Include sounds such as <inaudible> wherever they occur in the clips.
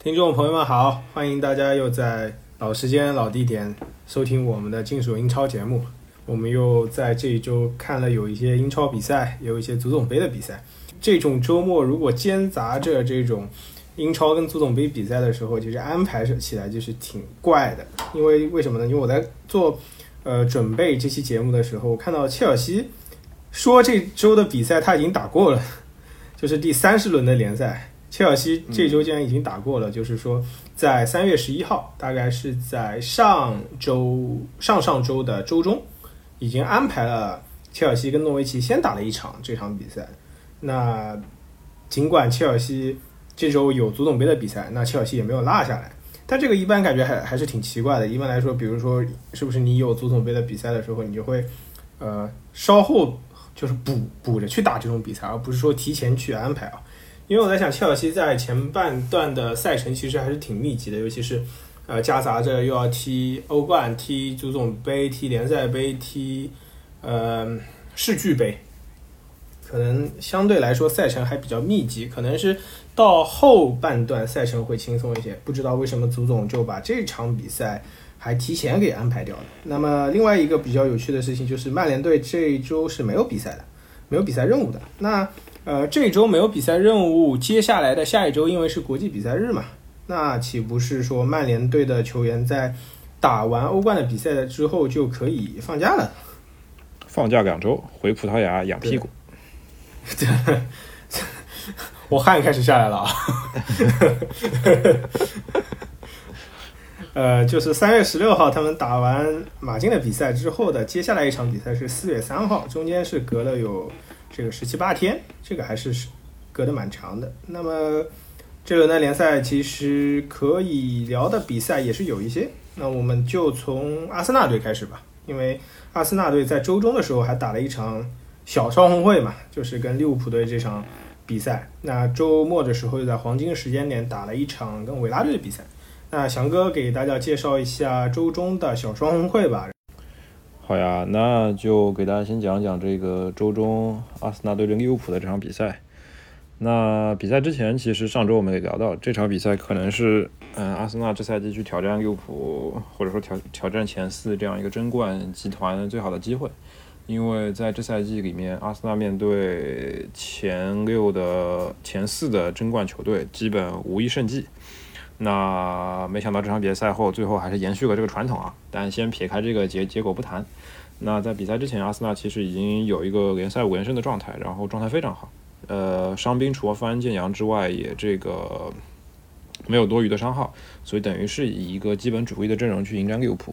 听众朋友们好，欢迎大家又在老时间、老地点收听我们的金属英超节目。我们又在这一周看了有一些英超比赛，有一些足总杯的比赛。这种周末如果兼杂着这种英超跟足总杯比赛的时候，其实安排起来就是挺怪的。因为为什么呢？因为我在做呃准备这期节目的时候，看到切尔西说这周的比赛他已经打过了，就是第三十轮的联赛。切尔西这周竟然已经打过了，就是说在三月十一号，大概是在上周上上周的周中，已经安排了切尔西跟诺维奇先打了一场这场比赛。那尽管切尔西这周有足总杯的比赛，那切尔西也没有落下来。但这个一般感觉还还是挺奇怪的。一般来说，比如说是不是你有足总杯的比赛的时候，你就会呃稍后就是补补着去打这种比赛，而不是说提前去安排啊。因为我在想，切尔西在前半段的赛程其实还是挺密集的，尤其是，呃，夹杂着又要踢欧冠、踢足总杯、踢联赛杯、踢，呃，世俱杯，可能相对来说赛程还比较密集。可能是到后半段赛程会轻松一些。不知道为什么足总就把这场比赛还提前给安排掉了。那么另外一个比较有趣的事情就是，曼联队这一周是没有比赛的，没有比赛任务的。那呃，这周没有比赛任务，接下来的下一周因为是国际比赛日嘛，那岂不是说曼联队的球员在打完欧冠的比赛之后就可以放假了？放假两周，回葡萄牙养屁股。<laughs> 我汗开始下来了啊！<laughs> 呃，就是三月十六号他们打完马竞的比赛之后的接下来一场比赛是四月三号，中间是隔了有这个十七八天，这个还是隔得蛮长的。那么这轮的联赛其实可以聊的比赛也是有一些，那我们就从阿森纳队开始吧，因为阿森纳队在周中的时候还打了一场小双红会嘛，就是跟利物浦队这场比赛。那周末的时候又在黄金时间点打了一场跟维拉队的比赛。那翔哥给大家介绍一下周中的小双红会吧。好呀，那就给大家先讲讲这个周中阿森纳对阵利物浦的这场比赛。那比赛之前，其实上周我们也聊到，这场比赛可能是嗯阿森纳这赛季去挑战利物浦，或者说挑挑战前四这样一个争冠集团最好的机会。因为在这赛季里面，阿森纳面对前六的前四的争冠球队，基本无一胜绩。那没想到这场比赛后，最后还是延续了这个传统啊。但先撇开这个结结果不谈，那在比赛之前，阿森纳其实已经有一个联赛五连胜的状态，然后状态非常好。呃，伤兵除了范恩健洋之外，也这个没有多余的伤号，所以等于是以一个基本主力的阵容去迎战利物浦。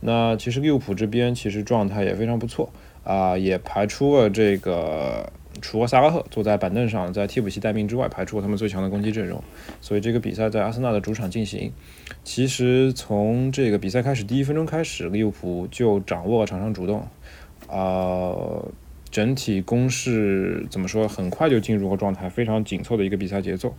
那其实利物浦这边其实状态也非常不错啊，也排出了这个。除了萨拉赫坐在板凳上，在替补席待命之外，排除了他们最强的攻击阵容，所以这个比赛在阿森纳的主场进行。其实从这个比赛开始第一分钟开始，利物浦就掌握了场上主动，啊，整体攻势怎么说，很快就进入了状态，非常紧凑的一个比赛节奏。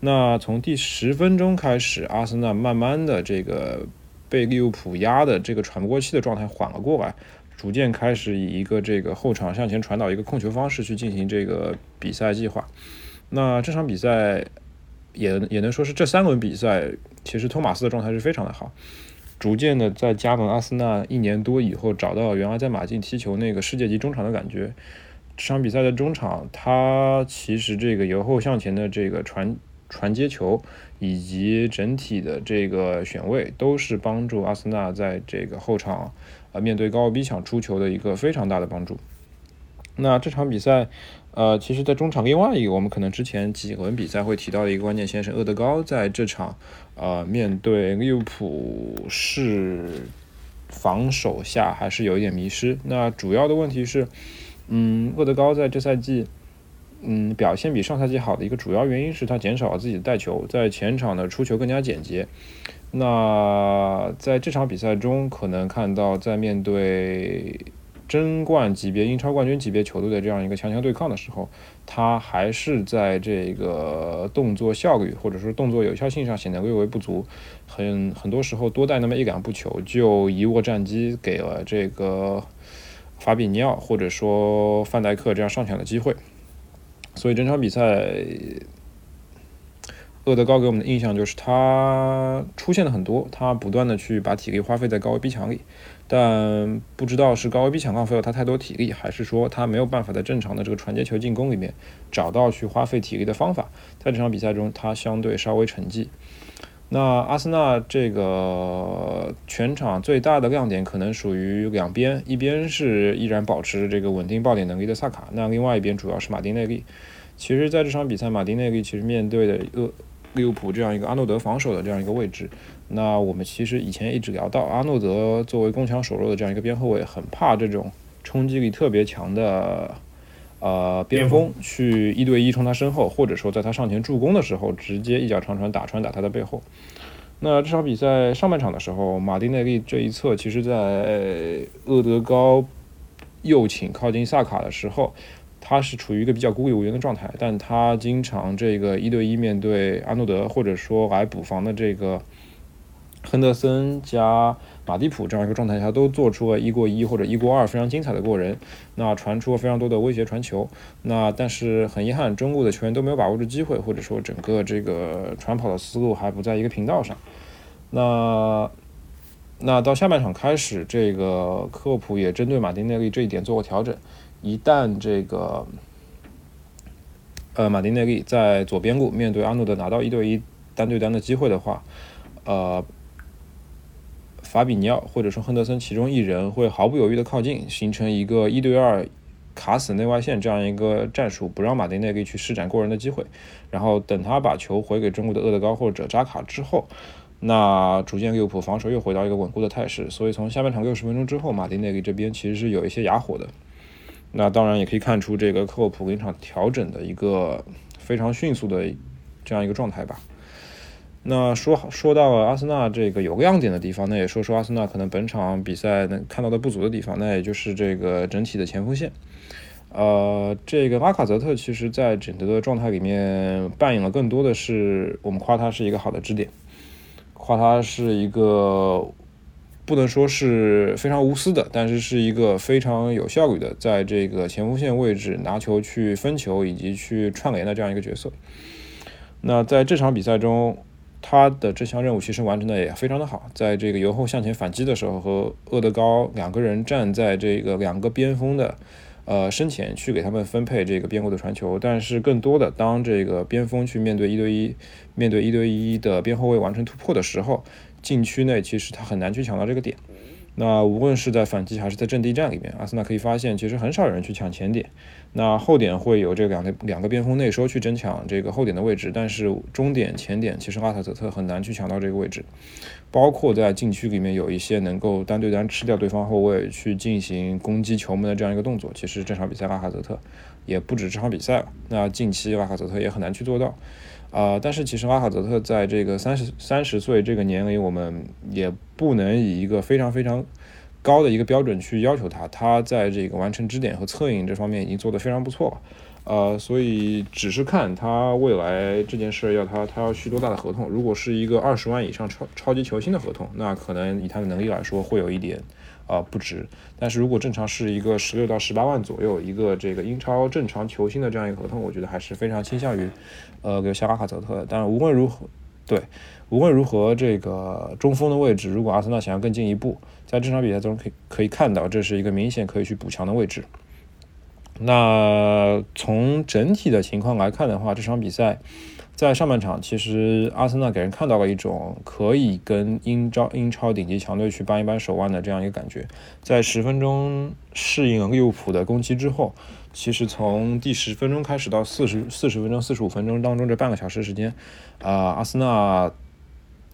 那从第十分钟开始，阿森纳慢慢的这个被利物浦压的这个喘不过气的状态缓了过来。逐渐开始以一个这个后场向前传导一个控球方式去进行这个比赛计划。那这场比赛也也能说是这三轮比赛，其实托马斯的状态是非常的好。逐渐的在加盟阿森纳一年多以后，找到原来在马竞踢球那个世界级中场的感觉。这场比赛的中场，他其实这个由后向前的这个传传接球，以及整体的这个选位，都是帮助阿森纳在这个后场。面对高位逼抢出球的一个非常大的帮助。那这场比赛，呃，其实，在中场另外一个我们可能之前几轮比赛会提到的一个关键先生厄德高，在这场，呃，面对利物浦是防守下还是有一点迷失。那主要的问题是，嗯，厄德高在这赛季，嗯，表现比上赛季好的一个主要原因是他减少了自己的带球，在前场的出球更加简洁。那在这场比赛中，可能看到在面对争冠级别、英超冠军级别球队的这样一个强强对抗的时候，他还是在这个动作效率或者说动作有效性上显得略微不足，很很多时候多带那么一两步球就一握战机给了这个法比尼奥或者说范戴克这样上抢的机会，所以整场比赛。厄德高给我们的印象就是他出现的很多，他不断的去把体力花费在高位逼抢里，但不知道是高位逼抢浪费了他太多体力，还是说他没有办法在正常的这个传接球进攻里面找到去花费体力的方法。在这场比赛中，他相对稍微沉寂。那阿森纳这个全场最大的亮点可能属于两边，一边是依然保持这个稳定爆点能力的萨卡，那另外一边主要是马丁内利。其实，在这场比赛，马丁内利其实面对的厄利物浦这样一个阿诺德防守的这样一个位置，那我们其实以前一直聊到，阿诺德作为攻强守弱的这样一个边后卫，很怕这种冲击力特别强的。呃，边锋去一对一冲他身后，或者说在他上前助攻的时候，直接一脚长传打穿打他的背后。那这场比赛上半场的时候，马丁内利这一侧，其实在厄德高右倾靠近萨卡的时候，他是处于一个比较孤立无援的状态，但他经常这个一对一面对阿诺德，或者说来补防的这个亨德森加。马蒂普这样一个状态下，都做出了一过一或者一过二非常精彩的过人，那传出了非常多的威胁传球，那但是很遗憾，中路的球员都没有把握住机会，或者说整个这个传跑的思路还不在一个频道上。那那到下半场开始，这个科普也针对马丁内利这一点做过调整，一旦这个呃马丁内利在左边路面对阿诺德拿到一对一单对单的机会的话，呃。法比尼奥或者说亨德森其中一人会毫不犹豫的靠近，形成一个一对二卡死内外线这样一个战术，不让马丁内利去施展过人的机会。然后等他把球回给中国的厄德高或者扎卡之后，那逐渐利物浦防守又回到一个稳固的态势。所以从下半场六十分钟之后，马丁内利这边其实是有一些哑火的。那当然也可以看出这个克洛普临场调整的一个非常迅速的这样一个状态吧。那说说到阿森纳这个有个亮点的地方，那也说说阿森纳可能本场比赛能看到的不足的地方，那也就是这个整体的前锋线。呃，这个拉卡泽特其实在整个的状态里面扮演了更多的是我们夸他是一个好的支点，夸他是一个不能说是非常无私的，但是是一个非常有效率的在这个前锋线位置拿球去分球以及去串联的这样一个角色。那在这场比赛中。他的这项任务其实完成的也非常的好，在这个由后向前反击的时候，和厄德高两个人站在这个两个边锋的呃身前去给他们分配这个边路的传球，但是更多的当这个边锋去面对一对一面对一对一的边后卫完成突破的时候，禁区内其实他很难去抢到这个点。那无论是在反击还是在阵地战里面，阿森纳可以发现，其实很少有人去抢前点。那后点会有这两个两个边锋内收去争抢这个后点的位置，但是中点前点其实阿塔泽特很难去抢到这个位置。包括在禁区里面有一些能够单对单吃掉对方后卫去进行攻击球门的这样一个动作，其实这场比赛拉卡泽特也不止这场比赛了。那近期拉卡泽特也很难去做到。啊，但是其实拉卡泽特在这个三十三十岁这个年龄，我们也不能以一个非常非常高的一个标准去要求他。他在这个完成支点和策应这方面已经做得非常不错了。呃，所以只是看他未来这件事要他他要续多大的合同。如果是一个二十万以上超超级球星的合同，那可能以他的能力来说会有一点。啊，不值。但是如果正常是一个十六到十八万左右一个这个英超正常球星的这样一个合同，我觉得还是非常倾向于，呃，给夏拉卡泽特。但是无论如何，对，无论如何，这个中锋的位置，如果阿森纳想要更进一步，在这场比赛中可以可以看到，这是一个明显可以去补强的位置。那从整体的情况来看的话，这场比赛。在上半场，其实阿森纳给人看到了一种可以跟英超英超顶级强队去扳一扳手腕的这样一个感觉。在十分钟适应利物浦的攻击之后，其实从第十分钟开始到四十四十分钟、四十五分钟当中这半个小时时间，啊，阿森纳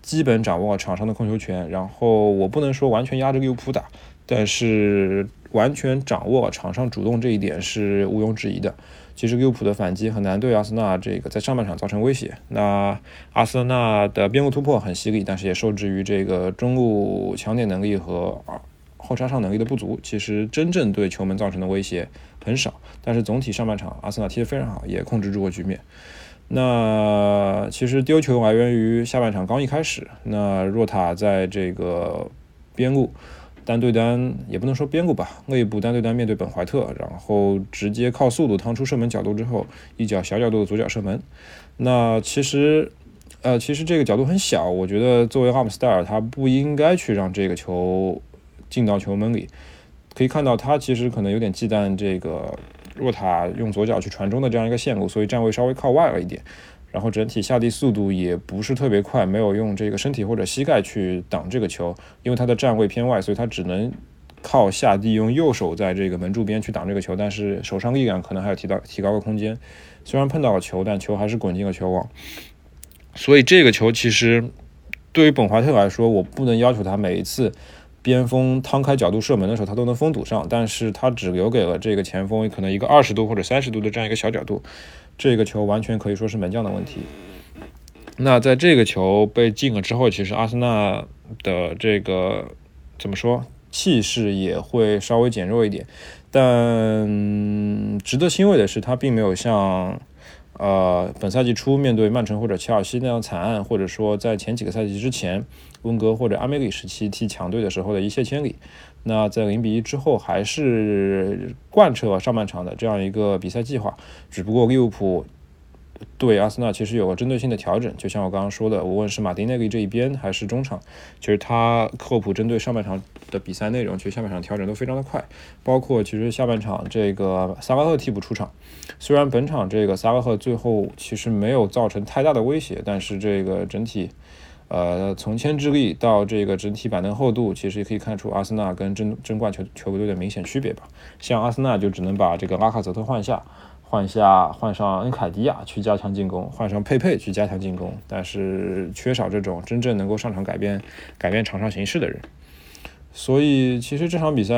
基本掌握场上的控球权。然后我不能说完全压着利物浦打，但是完全掌握场上主动这一点是毋庸置疑的。其实利物浦的反击很难对阿森纳这个在上半场造成威胁。那阿森纳的边路突破很犀利，但是也受制于这个中路抢点能力和后插上能力的不足。其实真正对球门造成的威胁很少。但是总体上半场阿森纳踢得非常好，也控制住了局面。那其实丢球来源于下半场刚一开始，那若塔在这个边路。单对单也不能说边路吧，内部单对单面对本怀特，然后直接靠速度趟出射门角度之后，一脚小角度的左脚射门。那其实呃，其实这个角度很小，我觉得作为阿姆斯特尔，他不应该去让这个球进到球门里。可以看到，他其实可能有点忌惮这个若塔用左脚去传中的这样一个线路，所以站位稍微靠外了一点。然后整体下地速度也不是特别快，没有用这个身体或者膝盖去挡这个球，因为他的站位偏外，所以他只能靠下地用右手在这个门柱边去挡这个球，但是手上力量可能还有提到提高的空间。虽然碰到了球，但球还是滚进了球网。所以这个球其实对于本怀特来说，我不能要求他每一次边锋摊开角度射门的时候，他都能封堵上，但是他只留给了这个前锋可能一个二十度或者三十度的这样一个小角度。这个球完全可以说是门将的问题。那在这个球被进了之后，其实阿森纳的这个怎么说气势也会稍微减弱一点。但值得欣慰的是，他并没有像呃本赛季初面对曼城或者切尔西那样惨案，或者说在前几个赛季之前温格或者阿梅里时期踢强队的时候的一泻千里。那在零比一之后，还是贯彻了上半场的这样一个比赛计划，只不过利物浦对阿森纳其实有个针对性的调整，就像我刚刚说的，无论是马丁内利这一边还是中场，其实他科普针对上半场的比赛内容，其实下半场调整都非常的快，包括其实下半场这个萨拉赫替补出场，虽然本场这个萨拉赫最后其实没有造成太大的威胁，但是这个整体。呃，从牵制力到这个整体板凳厚度，其实也可以看出阿森纳跟争争冠球球队的明显区别吧。像阿森纳就只能把这个拉卡泽特换下，换下换上恩凯迪亚去加强进攻，换上佩佩去加强进攻，但是缺少这种真正能够上场改变改变场上形势的人。所以其实这场比赛，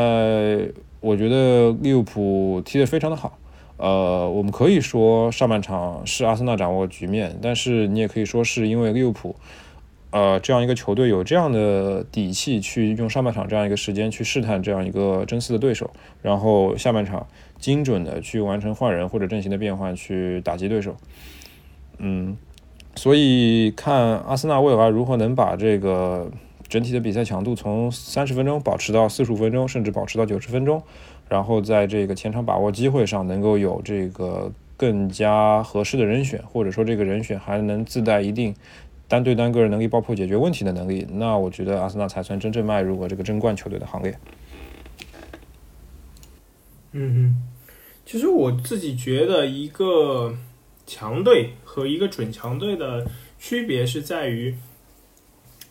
我觉得利物浦踢得非常的好。呃，我们可以说上半场是阿森纳掌握局面，但是你也可以说是因为利物浦。呃，这样一个球队有这样的底气去用上半场这样一个时间去试探这样一个争四的对手，然后下半场精准的去完成换人或者阵型的变换去打击对手。嗯，所以看阿森纳未来如何能把这个整体的比赛强度从三十分钟保持到四十五分钟，甚至保持到九十分钟，然后在这个前场把握机会上能够有这个更加合适的人选，或者说这个人选还能自带一定。单对单个人能力爆破解决问题的能力，那我觉得阿森纳才算真正迈入过这个争冠球队的行列。嗯哼，其实我自己觉得一个强队和一个准强队的区别是在于，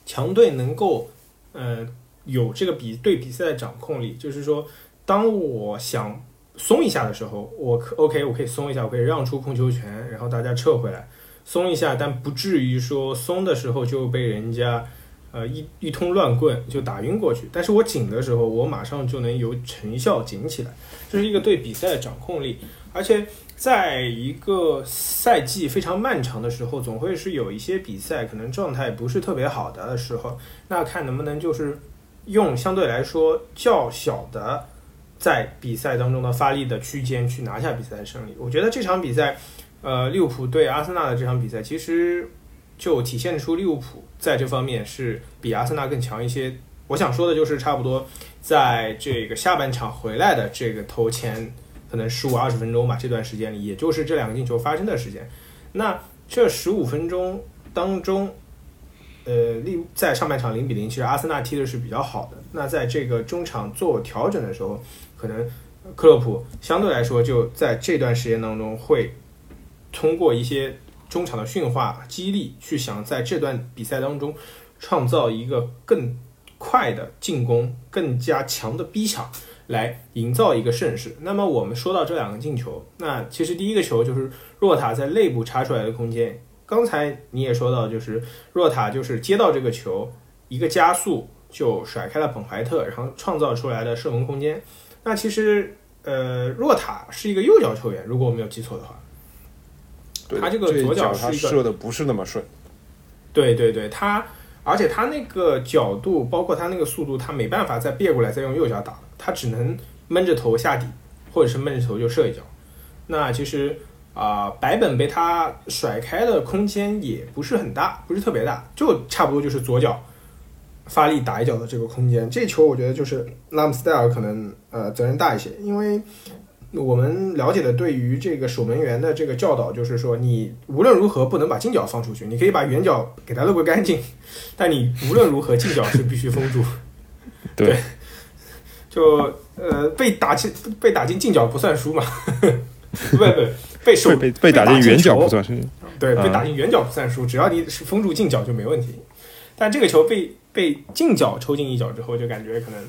强队能够呃有这个比对比赛的掌控力，就是说，当我想松一下的时候，我可 OK，我可以松一下，我可以让出控球权，然后大家撤回来。松一下，但不至于说松的时候就被人家，呃一一通乱棍就打晕过去。但是我紧的时候，我马上就能有成效紧起来，这是一个对比赛的掌控力。而且在一个赛季非常漫长的时候，总会是有一些比赛可能状态不是特别好的时候，那看能不能就是用相对来说较小的在比赛当中的发力的区间去拿下比赛的胜利。我觉得这场比赛。呃，利物浦对阿森纳的这场比赛，其实就体现出利物浦在这方面是比阿森纳更强一些。我想说的就是，差不多在这个下半场回来的这个头前可能十五二十分钟吧，这段时间里，也就是这两个进球发生的时间。那这十五分钟当中，呃，利在上半场零比零，其实阿森纳踢的是比较好的。那在这个中场做调整的时候，可能克洛普相对来说就在这段时间当中会。通过一些中场的驯化激励，去想在这段比赛当中创造一个更快的进攻、更加强的逼抢，来营造一个盛世。那么我们说到这两个进球，那其实第一个球就是若塔在内部插出来的空间。刚才你也说到，就是若塔就是接到这个球，一个加速就甩开了本怀特，然后创造出来的射门空间。那其实呃，若塔是一个右脚球员，如果我没有记错的话。他这个左脚是一个射的不是那么顺，对对对，他而且他那个角度，包括他那个速度，他没办法再别过来再用右脚打，他只能闷着头下底，或者是闷着头就射一脚。那其实啊，白本被他甩开的空间也不是很大，不是特别大，就差不多就是左脚发力打一脚的这个空间。这球我觉得就是拉姆斯戴尔可能呃责任大一些，因为我们了解的对于这个守门员的这个教导，就是说你无论如何不能把近角放出去，你可以把远角给它漏个干净，但你无论如何近角是必须封住。<laughs> 对，就呃被打进被打进近角不算输嘛，<laughs> 不不被守被被打进远角不算输，对，被打进远角不算输，只要你是封住近角就没问题。但这个球被被近角抽进一脚之后，就感觉可能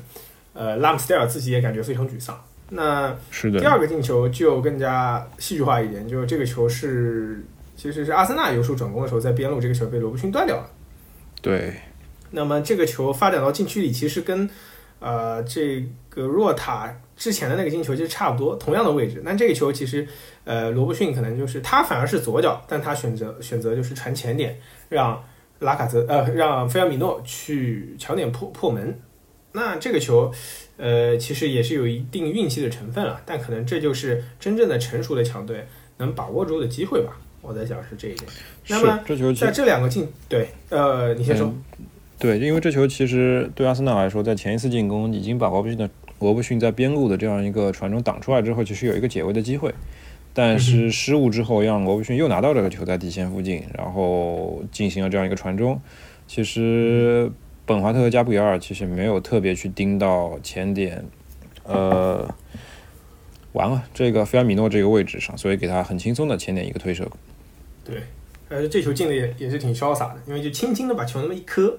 呃拉姆斯戴尔自己也感觉非常沮丧。那是的，第二个进球就更加戏剧化一点，就是这个球是其实是阿森纳由守转攻的时候在边路，这个球被罗布逊断掉了。对，那么这个球发展到禁区里，其实跟呃这个若塔之前的那个进球其实差不多，同样的位置。那这个球其实呃罗布逊可能就是他反而是左脚，但他选择选择就是传前点，让拉卡泽呃让菲尔米诺去抢点破破门。那这个球。呃，其实也是有一定运气的成分了，但可能这就是真正的成熟的强队能把握住的机会吧。我在想是这一点。那么这球在这两个进对，呃，你先说。对，因为这球其实对阿森纳来说，在前一次进攻已经把罗布逊的罗布逊在边路的这样一个传中挡出来之后，其实有一个解围的机会，但是失误之后让罗布逊又拿到这个球在底线附近，然后进行了这样一个传中，其实。本华特和加布里尔其实没有特别去盯到前点，呃，完了这个菲尔米诺这个位置上，所以给他很轻松的前点一个推射。对，呃，这球进的也也是挺潇洒的，因为就轻轻的把球那么一磕。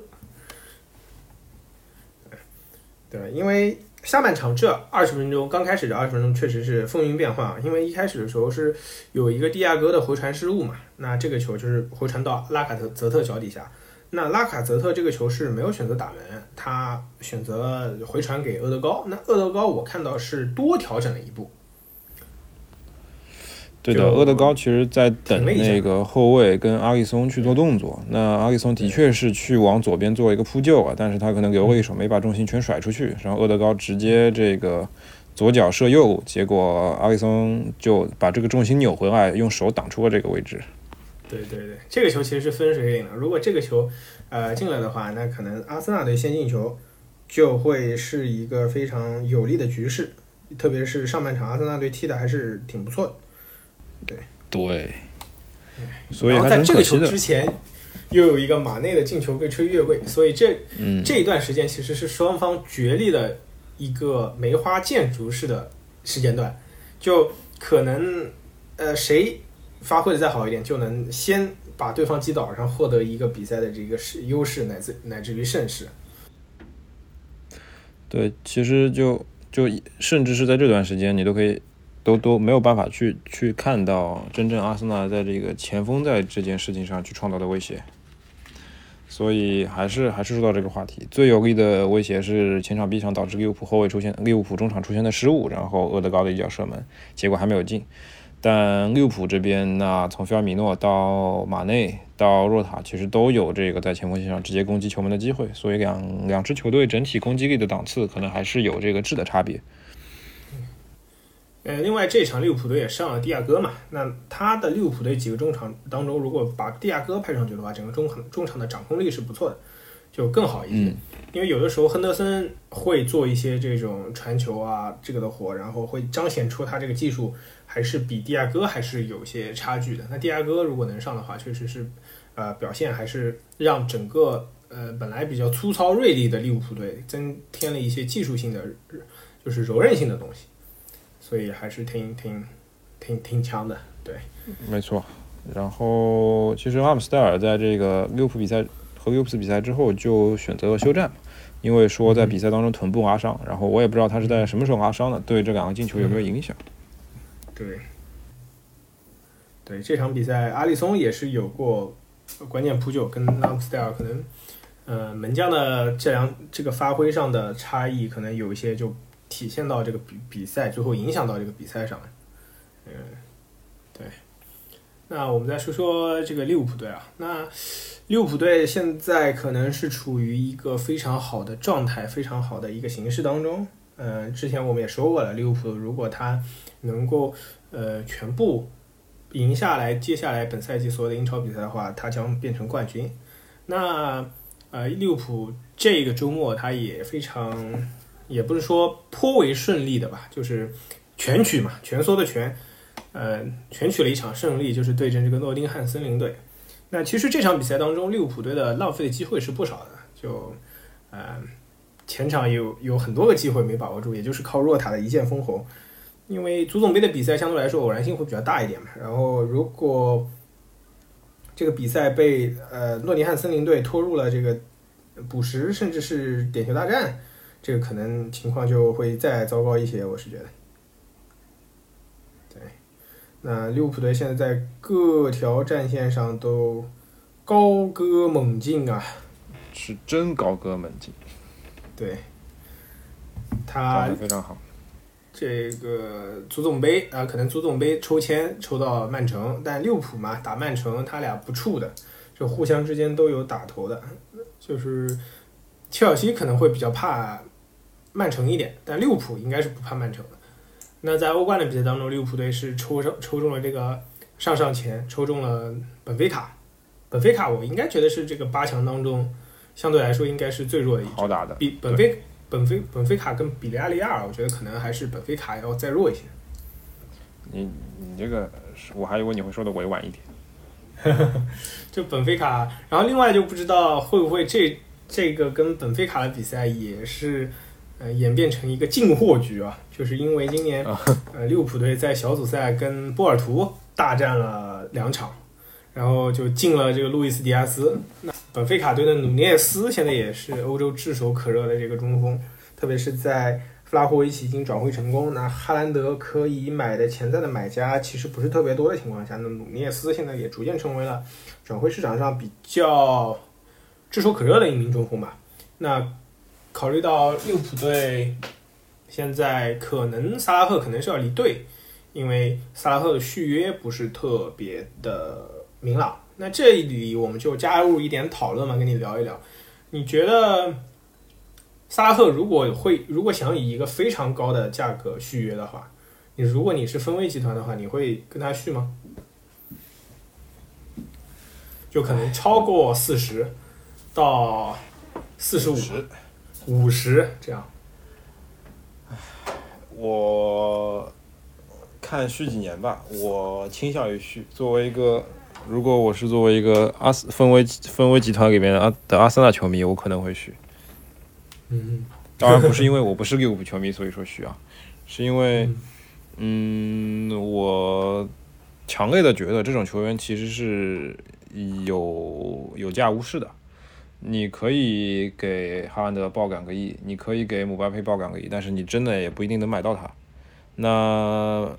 对，因为下半场这二十分钟刚开始的二十分钟确实是风云变幻啊，因为一开始的时候是有一个蒂亚戈的回传失误嘛，那这个球就是回传到拉卡特泽特脚底下。那拉卡泽特这个球是没有选择打门，他选择回传给厄德高。那厄德高我看到是多调整了一步。对的，厄德高其实在等那个后卫跟阿里松去做动作。那阿里松的确是去往左边做一个扑救啊，但是他可能留了一手，没把重心全甩出去。然后厄德高直接这个左脚射右，结果阿里松就把这个重心扭回来，用手挡出了这个位置。对对对，这个球其实是分水岭了。如果这个球，呃进了的话，那可能阿森纳队先进球就会是一个非常有利的局势。特别是上半场阿森纳队踢的还是挺不错的。对对，所以在这个球之前，又有一个马内的进球被吹越位，所以这这一段时间其实是双方角力的一个梅花建筑式的时间段，就可能呃谁。发挥的再好一点，就能先把对方击倒，然后获得一个比赛的这个势优势，乃至乃至于胜势。对，其实就就甚至是在这段时间，你都可以都都没有办法去去看到真正阿森纳在这个前锋在这件事情上去创造的威胁。所以还是还是说到这个话题，最有力的威胁是前场逼抢导致利物浦后卫出现利物浦中场出现的失误，然后厄德高的一脚射门，结果还没有进。但利物浦这边，那从菲尔米诺到马内到若塔，其实都有这个在前锋线上直接攻击球门的机会，所以两两支球队整体攻击力的档次可能还是有这个质的差别。呃，另外这场利物浦队也上了蒂亚戈嘛，那他的利物浦队几个中场当中，如果把蒂亚戈派上去的话，整个中场中场的掌控力是不错的，就更好一些。因为有的时候亨德森会做一些这种传球啊这个的活，然后会彰显出他这个技术。还是比蒂亚戈还是有些差距的。那蒂亚戈如果能上的话，确实是，呃，表现还是让整个呃本来比较粗糙锐利的利物浦队增添了一些技术性的，就是柔韧性的东西，所以还是挺挺挺挺强的。对，没错。然后其实阿姆斯特尔在这个利物浦比赛和利物浦比赛之后就选择了休战，因为说在比赛当中臀部拉伤，然后我也不知道他是在什么时候拉伤的，对这两个进球有没有影响？对，对这场比赛，阿里松也是有过关键扑救，跟拉姆斯戴尔可能，呃，门将的这两这个发挥上的差异，可能有一些就体现到这个比比赛最后影响到这个比赛上。嗯，对。那我们再说说这个利物浦队啊，那利物浦队现在可能是处于一个非常好的状态，非常好的一个形势当中。嗯，之前我们也说过了，利物浦如果他能够呃全部赢下来，接下来本赛季所有的英超比赛的话，他将变成冠军。那呃利物浦这个周末他也非常，也不是说颇为顺利的吧，就是全取嘛，蜷缩的全，呃，全取了一场胜利，就是对阵这个诺丁汉森林队。那其实这场比赛当中，利物浦队的浪费的机会是不少的，就呃前场有有很多个机会没把握住，也就是靠若塔的一剑封喉。因为足总杯的比赛相对来说偶然性会比较大一点嘛，然后如果这个比赛被呃诺丁汉森林队拖入了这个补时甚至是点球大战，这个可能情况就会再糟糕一些，我是觉得。对，那利物浦队现在在各条战线上都高歌猛进啊，是真高歌猛进，对，他非常好。这个足总杯啊，可能足总杯抽签抽到曼城，但利物浦嘛打曼城，他俩不怵的，就互相之间都有打头的。就是切尔西可能会比较怕曼城一点，但利物浦应该是不怕曼城的。那在欧冠的比赛当中，利物浦队是抽上抽中了这个上上签，抽中了本菲卡。本菲卡我应该觉得是这个八强当中相对来说应该是最弱的一好打的，比本菲。本菲本菲卡跟比利亚利亚，我觉得可能还是本菲卡要再弱一些。你你这个，我还以为你会说的委婉一点。<laughs> 就本菲卡，然后另外就不知道会不会这这个跟本菲卡的比赛也是呃演变成一个进货局啊？就是因为今年呃利物浦队在小组赛跟波尔图大战了两场，然后就进了这个路易斯迪亚斯。那本菲卡队的努涅斯现在也是欧洲炙手可热的这个中锋，特别是在弗拉霍维奇已经转会成功，那哈兰德可以买的潜在的买家其实不是特别多的情况下，那努涅斯现在也逐渐成为了转会市场上比较炙手可热的一名中锋吧。那考虑到利物浦队现在可能萨拉赫可能是要离队，因为萨拉赫的续约不是特别的明朗。那这里我们就加入一点讨论嘛，跟你聊一聊。你觉得萨拉赫如果会，如果想以一个非常高的价格续约的话，你如果你是分威集团的话，你会跟他续吗？<laughs> 就可能超过四十到四十五、五十这样。我看续几年吧，我倾向于续。作为一个如果我是作为一个阿斯分威分威集团里面的阿的阿森纳球迷，我可能会续。嗯，当然不是因为我不是利物浦球迷，所以说续啊，<laughs> 是因为，嗯，我强烈的觉得这种球员其实是有有价无市的。你可以给哈兰德爆两个亿，你可以给姆巴佩爆两个亿，但是你真的也不一定能买到他。那。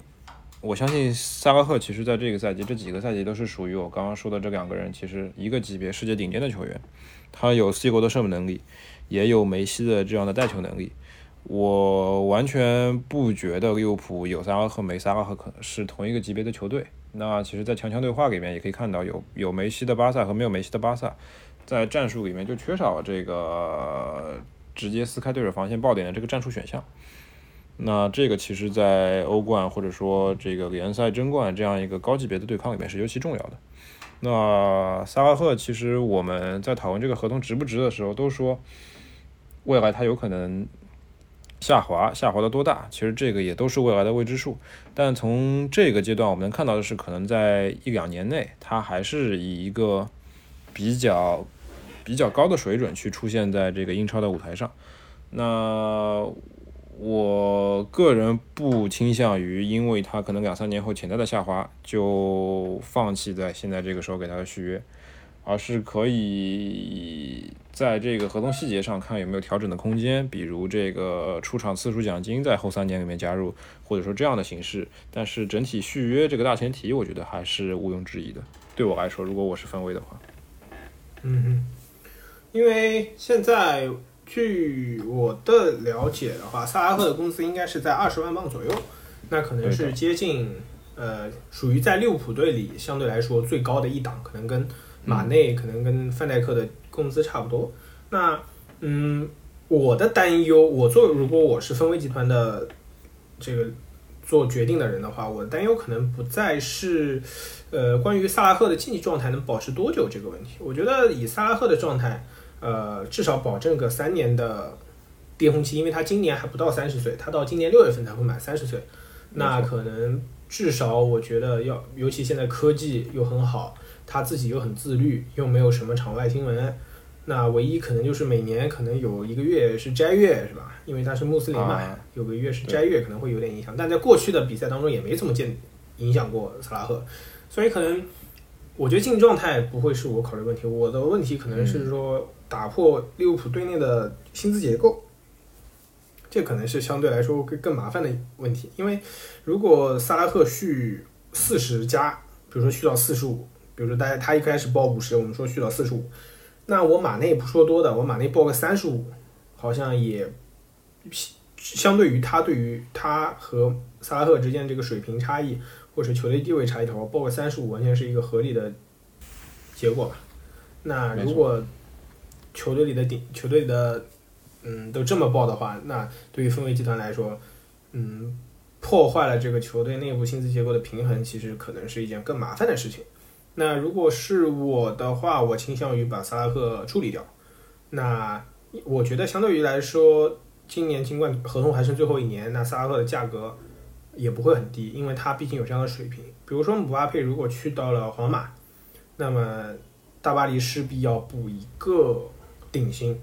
我相信萨拉赫其实在这个赛季，这几个赛季都是属于我刚刚说的这两个人，其实一个级别世界顶尖的球员。他有 C 国的射门能力，也有梅西的这样的带球能力。我完全不觉得利物浦有萨拉赫没萨拉赫可能是同一个级别的球队。那其实，在强强对话里面也可以看到，有有梅西的巴萨和没有梅西的巴萨，在战术里面就缺少这个直接撕开对手防线爆点的这个战术选项。那这个其实，在欧冠或者说这个联赛争冠这样一个高级别的对抗里面是尤其重要的。那萨拉赫其实我们在讨论这个合同值不值的时候，都说未来他有可能下滑，下滑的多大？其实这个也都是未来的未知数。但从这个阶段，我们能看到的是，可能在一两年内，他还是以一个比较比较高的水准去出现在这个英超的舞台上。那。我个人不倾向于，因为他可能两三年后潜在的下滑，就放弃在现在这个时候给他续约，而是可以在这个合同细节上看有没有调整的空间，比如这个出场次数奖金在后三年里面加入，或者说这样的形式。但是整体续约这个大前提，我觉得还是毋庸置疑的。对我来说，如果我是分威的话，嗯哼，因为现在。据我的了解的话，萨拉赫的工资应该是在二十万镑左右，那可能是接近呃，属于在利物浦队里相对来说最高的一档，可能跟马内，可能跟范戴克的工资差不多。那嗯，我的担忧，我做如果我是分威集团的这个做决定的人的话，我的担忧可能不再是呃关于萨拉赫的竞技状态能保持多久这个问题。我觉得以萨拉赫的状态。呃，至少保证个三年的巅峰期，因为他今年还不到三十岁，他到今年六月份才会满三十岁。那可能至少我觉得要，尤其现在科技又很好，他自己又很自律，又没有什么场外新闻。那唯一可能就是每年可能有一个月是斋月，是吧？因为他是穆斯林嘛，啊有个月是斋月，可能会有点影响。但在过去的比赛当中也没怎么见影响过萨拉赫，所以可能我觉得竞状态不会是我考虑问题。我的问题可能是说打破利物浦队内的薪资结构，这可能是相对来说更更麻烦的问题。因为如果萨拉赫续四十加，比如说续到四十五，比如说大家他一开始报五十，我们说续到四十五。那我马内不说多的，我马内报个三十五，好像也相对于他对于他和萨拉赫之间这个水平差异，或者球队地位差异的话，报个三十五完全是一个合理的结果吧。那如果球队里的顶球队里的嗯都这么报的话，那对于氛围集团来说，嗯，破坏了这个球队内部薪资结构的平衡，其实可能是一件更麻烦的事情。那如果是我的话，我倾向于把萨拉赫处理掉。那我觉得相对于来说，今年尽管合同还剩最后一年，那萨拉赫的价格也不会很低，因为他毕竟有这样的水平。比如说姆巴佩如果去到了皇马，那么大巴黎势必要补一个顶薪，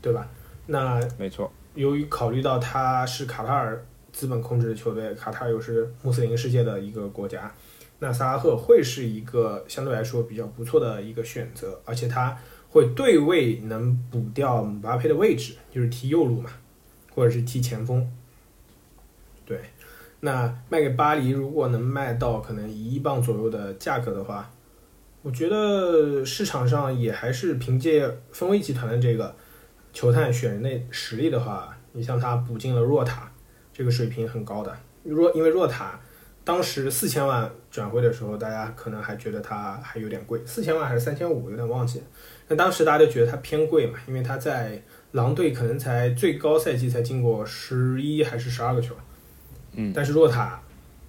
对吧？那没错，由于考虑到他是卡塔尔资本控制的球队，卡塔尔又是穆斯林世界的一个国家，那萨拉赫会是一个相对来说比较不错的一个选择，而且他会对位能补掉姆巴佩的位置，就是踢右路嘛，或者是踢前锋。对，那卖给巴黎，如果能卖到可能一亿镑左右的价格的话，我觉得市场上也还是凭借丰威集团的这个球探选人的实力的话，你像他补进了若塔，这个水平很高的。若因为若塔当时四千万转会的时候，大家可能还觉得他还有点贵，四千万还是三千五，有点忘记了。那当时大家就觉得他偏贵嘛，因为他在狼队可能才最高赛季才进过十一还是十二个球，嗯，但是若塔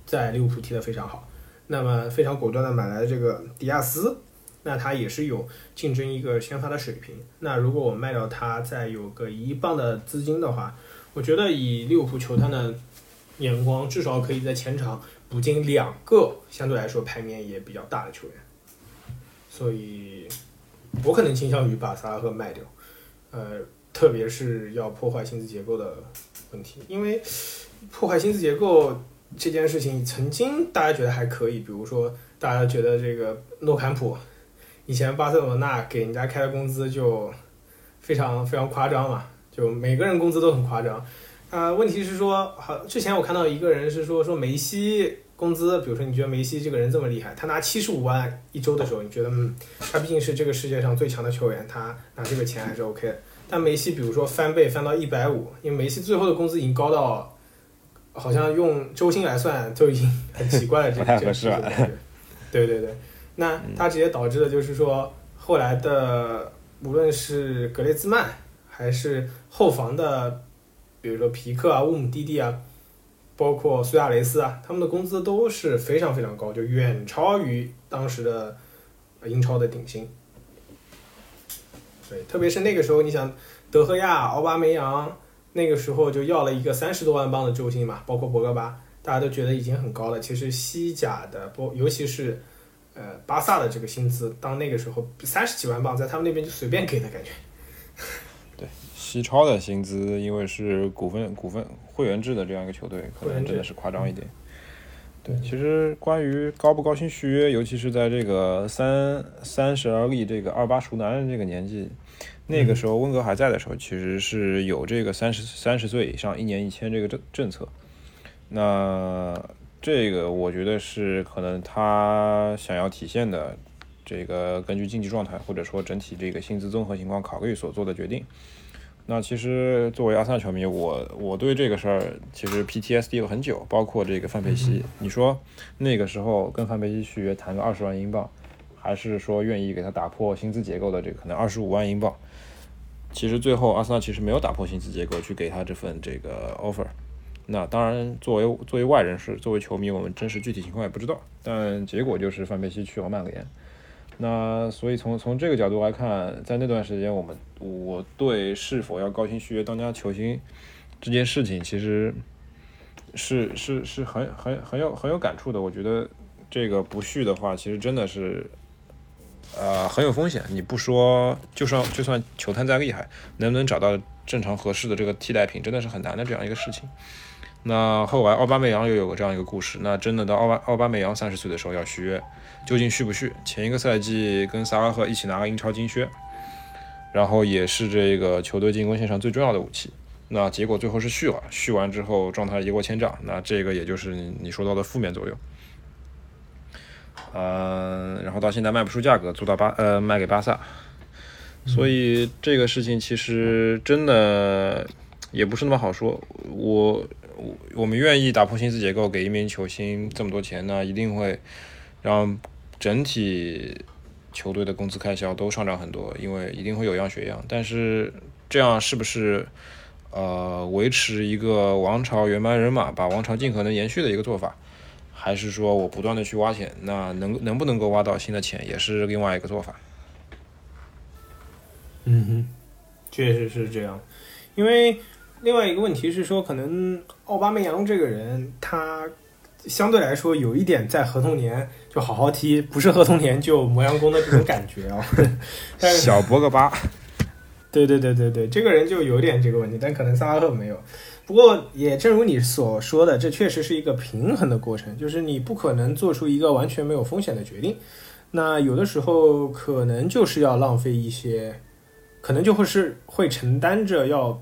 在利物浦踢得非常好，那么非常果断的买来这个迪亚斯，那他也是有竞争一个先发的水平。那如果我卖掉他，再有个一亿镑的资金的话，我觉得以利物浦球探的眼光，至少可以在前场补进两个相对来说牌面也比较大的球员。所以，我可能倾向于把萨拉赫卖掉，呃，特别是要破坏薪资结构的问题，因为破坏薪资结构这件事情，曾经大家觉得还可以，比如说大家觉得这个诺坎普以前巴塞罗那给人家开的工资就非常非常夸张嘛，就每个人工资都很夸张。啊、问题是说，好，之前我看到一个人是说说梅西工资，比如说你觉得梅西这个人这么厉害，他拿七十五万一周的时候，你觉得嗯，他毕竟是这个世界上最强的球员，他拿这个钱还是 OK 的。但梅西比如说翻倍翻到一百五，因为梅西最后的工资已经高到，好像用周薪来算就已经很奇怪了，这不太合适了这个事情对对对，那它直接导致的就是说，后来的无论是格雷兹曼还是后防的，比如说皮克啊、乌姆蒂蒂啊，包括苏亚雷斯啊，他们的工资都是非常非常高，就远超于当时的呃英超的顶薪。对，特别是那个时候，你想德赫亚、奥巴梅扬那个时候就要了一个三十多万镑的周薪嘛，包括博格巴，大家都觉得已经很高了。其实西甲的，不，尤其是呃巴萨的这个薪资，当那个时候三十几万镑，在他们那边就随便给的感觉。<laughs> 对西超的薪资，因为是股份股份会员制的这样一个球队，可能真的是夸张一点。对，其实关于高不高薪续约，尤其是在这个三三十而立这个二八熟男人这个年纪，那个时候温格还在的时候，其实是有这个三十三十岁以上一年一签这个政政策。那这个我觉得是可能他想要体现的，这个根据竞技状态或者说整体这个薪资综合情况考虑所做的决定。那其实作为阿森纳球迷，我我对这个事儿其实 PTSD 了很久，包括这个范佩西。你说那个时候跟范佩西续约谈个二十万英镑，还是说愿意给他打破薪资结构的这个可能二十五万英镑？其实最后阿森纳其实没有打破薪资结构去给他这份这个 offer。那当然，作为作为外人士，作为球迷，我们真实具体情况也不知道。但结果就是范佩西去了曼联。那所以从从这个角度来看，在那段时间，我们我对是否要高薪续约当家球星这件事情，其实是是是很很很有很有感触的。我觉得这个不续的话，其实真的是，呃，很有风险。你不说，就算就算球探再厉害，能不能找到正常合适的这个替代品，真的是很难的这样一个事情。那后来奥巴梅扬又有个这样一个故事，那真的到奥巴奥巴梅扬三十岁的时候要续约，究竟续不续？前一个赛季跟萨拉赫一起拿了英超金靴，然后也是这个球队进攻线上最重要的武器。那结果最后是续了，续完之后状态一落千丈，那这个也就是你说到的负面作用。嗯，然后到现在卖不出价格，租到巴呃卖给巴萨，所以这个事情其实真的也不是那么好说。我。我我们愿意打破薪资结构，给一名球星这么多钱呢，一定会让整体球队的工资开销都上涨很多，因为一定会有样学样。但是这样是不是呃维持一个王朝原班人马，把王朝尽可能延续的一个做法？还是说我不断的去挖钱，那能能不能够挖到新的钱，也是另外一个做法。嗯哼，确实是这样，因为。另外一个问题是说，可能奥巴梅扬这个人，他相对来说有一点在合同年就好好踢，不是合同年就磨洋工的这种感觉啊。<laughs> 小博格巴，对对对对对，这个人就有点这个问题，但可能萨拉赫没有。不过也正如你所说的，这确实是一个平衡的过程，就是你不可能做出一个完全没有风险的决定。那有的时候可能就是要浪费一些，可能就会是会承担着要。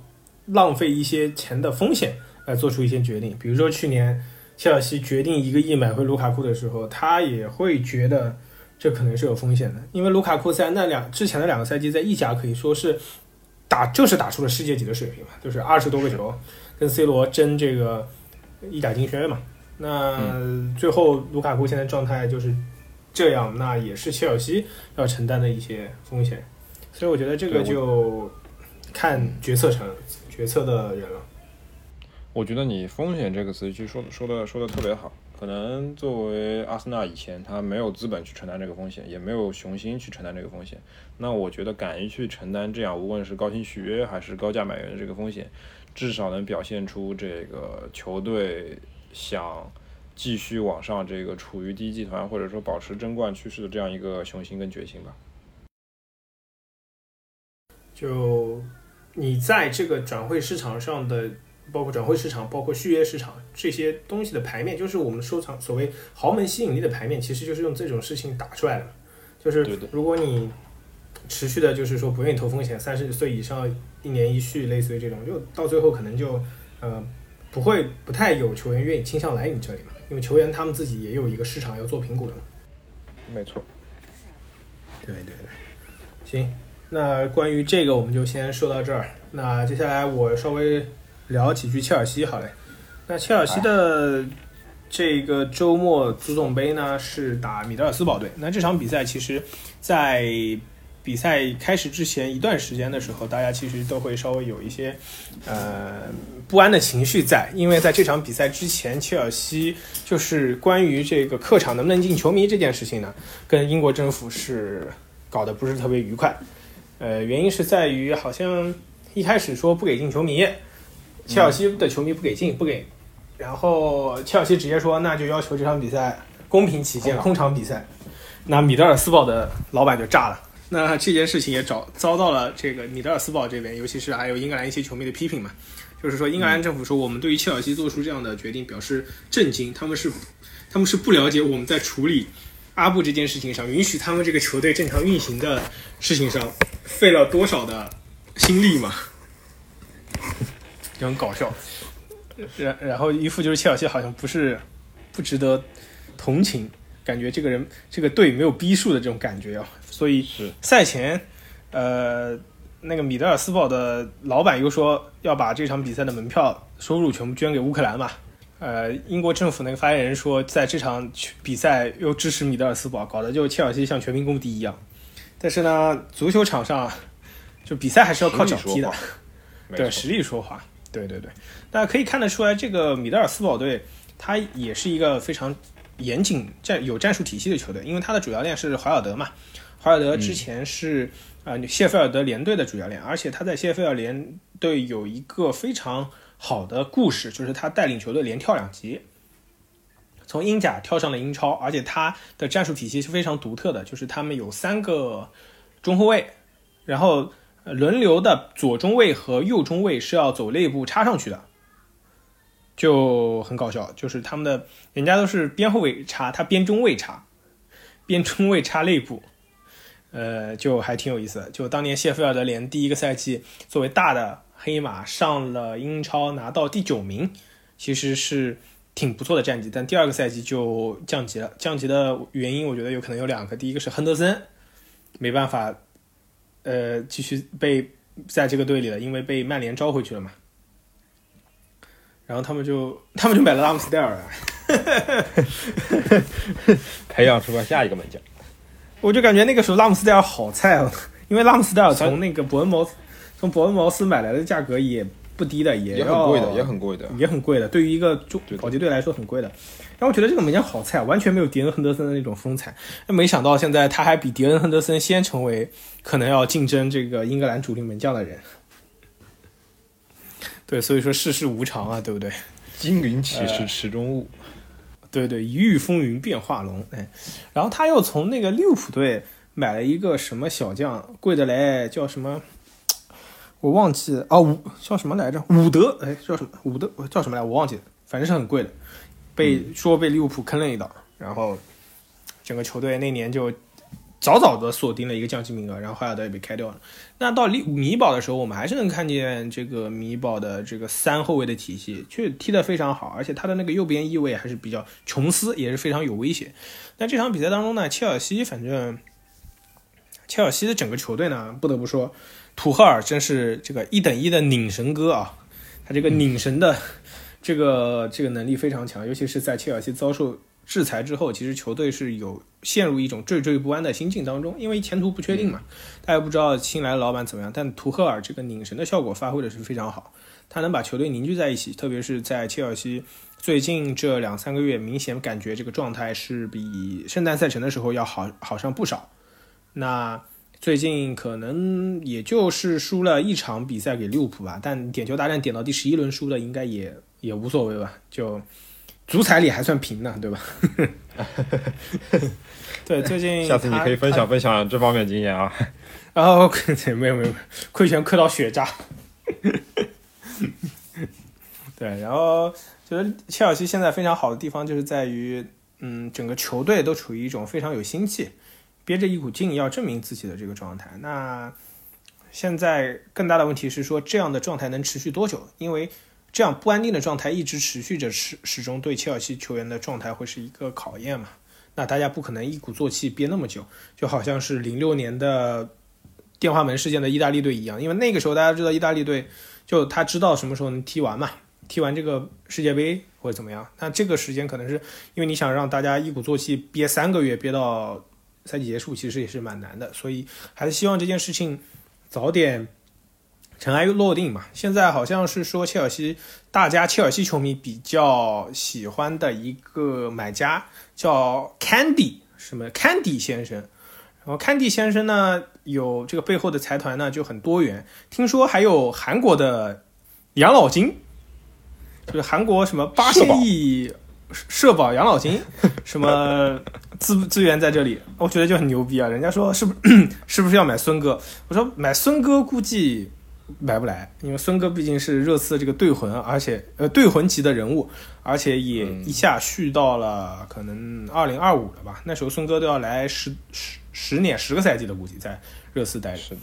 浪费一些钱的风险来做出一些决定，比如说去年切尔西决定一个亿买回卢卡库的时候，他也会觉得这可能是有风险的，因为卢卡库在那两之前的两个赛季在意甲可以说是打就是打出了世界级的水平嘛，就是二十多个球跟 C 罗争这个意甲金靴嘛。那最后卢卡库现在状态就是这样，那也是切尔西要承担的一些风险，所以我觉得这个就看决策层。决策的人了，我觉得你“风险”这个词其实说说的说的特别好。可能作为阿森纳以前，他没有资本去承担这个风险，也没有雄心去承担这个风险。那我觉得敢于去承担这样，无论是高薪续约还是高价买人的这个风险，至少能表现出这个球队想继续往上这个处于第一集团或者说保持争冠趋势的这样一个雄心跟决心吧。就。你在这个转会市场上的，包括转会市场，包括续约市场这些东西的牌面，就是我们收藏所谓豪门吸引力的牌面，其实就是用这种事情打出来的。就是如果你持续的，就是说不愿意投风险，三十岁以上一年一续，类似于这种，就到最后可能就呃不会不太有球员愿意倾向来你这里嘛，因为球员他们自己也有一个市场要做评估的嘛。没错。对对对，行。那关于这个，我们就先说到这儿。那接下来我稍微聊几句切尔西，好嘞。那切尔西的这个周末足总杯呢是打米德尔斯堡队。那这场比赛其实，在比赛开始之前一段时间的时候，大家其实都会稍微有一些呃不安的情绪在，因为在这场比赛之前，切尔西就是关于这个客场能不能进球迷这件事情呢，跟英国政府是搞得不是特别愉快。呃，原因是在于好像一开始说不给进球迷，切尔西的球迷不给进，不给，然后切尔西直接说那就要求这场比赛公平起见空场比赛，那米德尔斯堡的老板就炸了。那这件事情也找遭到了这个米德尔斯堡这边，尤其是还有英格兰一些球迷的批评嘛，就是说英格兰政府说我们对于切尔西做出这样的决定表示震惊，他们是他们是不了解我们在处理。阿布这件事情上，允许他们这个球队正常运行的事情上，费了多少的心力嘛？就很搞笑。然然后一副就是切尔西好像不是不值得同情，感觉这个人这个队没有逼数的这种感觉啊。所以赛前，呃，那个米德尔斯堡的老板又说要把这场比赛的门票收入全部捐给乌克兰嘛。呃，英国政府那个发言人说，在这场比赛又支持米德尔斯堡，搞得就切尔西像全民公敌一样。但是呢，足球场上就比赛还是要靠脚踢的，<laughs> 对实力说话。对对对，大家可以看得出来，这个米德尔斯堡队他也是一个非常严谨战有战术体系的球队，因为他的主教练是怀尔德嘛。怀尔德之前是啊谢菲尔德联队的主教练，而且他在谢菲尔联队有一个非常。好的故事，就是他带领球队连跳两级，从英甲跳上了英超，而且他的战术体系是非常独特的，就是他们有三个中后卫，然后轮流的左中卫和右中卫是要走内部插上去的，就很搞笑，就是他们的人家都是边后卫插，他边中卫插，边中卫插内部。呃，就还挺有意思的。就当年谢菲尔德联第一个赛季作为大的黑马上了英超，拿到第九名，其实是挺不错的战绩。但第二个赛季就降级了。降级的原因，我觉得有可能有两个。第一个是亨德森没办法，呃，继续被在这个队里了，因为被曼联招回去了嘛。然后他们就 <laughs> 他们就买了拉姆斯戴尔，<laughs> 培养出了下一个门将。我就感觉那个时候拉姆斯戴尔好菜哦，因为拉姆斯戴尔从那个伯恩茅斯从伯恩茅斯买来的价格也不低的，也也很贵的，也很贵的，也很贵的。对于一个中保级队来说很贵的。然后我觉得这个门将好菜，完全没有迪恩亨德森的那种风采。那没想到现在他还比迪恩亨德森先成为可能要竞争这个英格兰主力门将的人。对，所以说世事无常啊，对不对？金云岂是池中物。对对，一遇风云变化龙，哎，然后他又从那个利物浦队买了一个什么小将，贵的嘞，叫什么？我忘记啊，伍叫什么来着？伍德，哎，叫什么？伍德叫什么来？我忘记了，反正是很贵的，被说被利物浦坑了一刀，然后整个球队那年就。早早的锁定了一个降级名额，然后海尔德也被开掉了。那到米米堡的时候，我们还是能看见这个米堡的这个三后卫的体系，却踢得非常好，而且他的那个右边翼位还是比较琼斯，也是非常有威胁。那这场比赛当中呢，切尔西反正切尔西的整个球队呢，不得不说，图赫尔真是这个一等一的拧神哥啊，他这个拧神的这个这个能力非常强，尤其是在切尔西遭受。制裁之后，其实球队是有陷入一种惴惴不安的心境当中，因为前途不确定嘛，大家不知道新来的老板怎么样。但图赫尔这个拧神的效果发挥的是非常好，他能把球队凝聚在一起，特别是在切尔西最近这两三个月，明显感觉这个状态是比圣诞赛程的时候要好好上不少。那最近可能也就是输了一场比赛给利物浦吧，但点球大战点到第十一轮输了，应该也也无所谓吧，就。足彩里还算平呢，对吧？<laughs> 对，最近 <laughs> 下次你可以分享分享这方面经验啊。然后 <laughs> 没有没有，亏钱亏到血渣。对，然后觉得切尔西现在非常好的地方就是在于，嗯，整个球队都处于一种非常有心气、憋着一股劲要证明自己的这个状态。那现在更大的问题是说，这样的状态能持续多久？因为这样不安定的状态一直持续着，始始终对切尔西球员的状态会是一个考验嘛？那大家不可能一鼓作气憋那么久，就好像是零六年的电话门事件的意大利队一样，因为那个时候大家知道意大利队就他知道什么时候能踢完嘛，踢完这个世界杯或者怎么样。那这个时间可能是因为你想让大家一鼓作气憋三个月，憋到赛季结束，其实也是蛮难的，所以还是希望这件事情早点。尘埃落定嘛，现在好像是说切尔西，大家切尔西球迷比较喜欢的一个买家叫 Candy，什么 Candy 先生，然后 Candy 先生呢，有这个背后的财团呢就很多元，听说还有韩国的养老金，就是韩国什么八千亿社保养老金，什么资资源在这里，我觉得就很牛逼啊！人家说是不是 <clears throat> 不是要买孙哥？我说买孙哥估计。买不来，因为孙哥毕竟是热刺这个队魂，而且呃队魂级的人物，而且也一下续到了可能二零二五了吧？那时候孙哥都要来十十十年十个赛季的，估计在热刺待着。是的，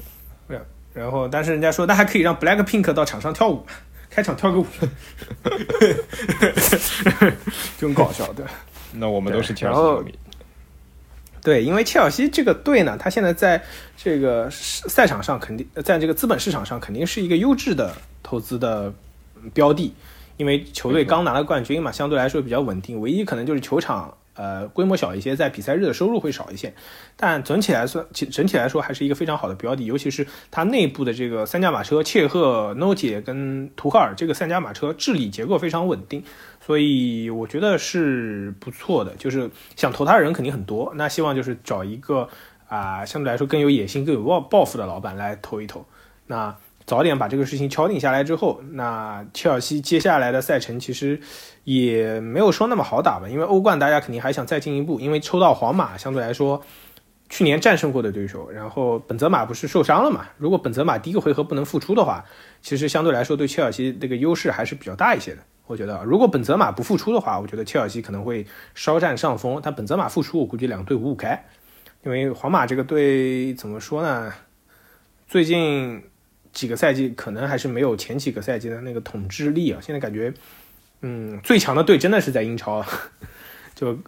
然然后但是人家说那还可以让 Black Pink 到场上跳舞，<laughs> 开场跳个舞，<laughs> <laughs> 就很搞笑对。那我们都是切尔西球迷。对，因为切尔西这个队呢，他现在在这个赛场上肯定，在这个资本市场上肯定是一个优质的投资的标的，因为球队刚拿了冠军嘛，相对来说比较稳定，唯一可能就是球场。呃，规模小一些，在比赛日的收入会少一些，但整体来说，整体来说还是一个非常好的标的，尤其是它内部的这个三驾马车切赫、诺杰跟图赫尔这个三驾马车治理结构非常稳定，所以我觉得是不错的。就是想投他的人肯定很多，那希望就是找一个啊相对来说更有野心、更有抱抱负的老板来投一投。那早点把这个事情敲定下来之后，那切尔西接下来的赛程其实也没有说那么好打吧，因为欧冠大家肯定还想再进一步，因为抽到皇马相对来说去年战胜过的对手，然后本泽马不是受伤了嘛？如果本泽马第一个回合不能复出的话，其实相对来说对切尔西这个优势还是比较大一些的。我觉得如果本泽马不复出的话，我觉得切尔西可能会稍占上风，但本泽马复出，我估计两队五五开，因为皇马这个队怎么说呢？最近。几个赛季可能还是没有前几个赛季的那个统治力啊！现在感觉，嗯，最强的队真的是在英超，<laughs> 就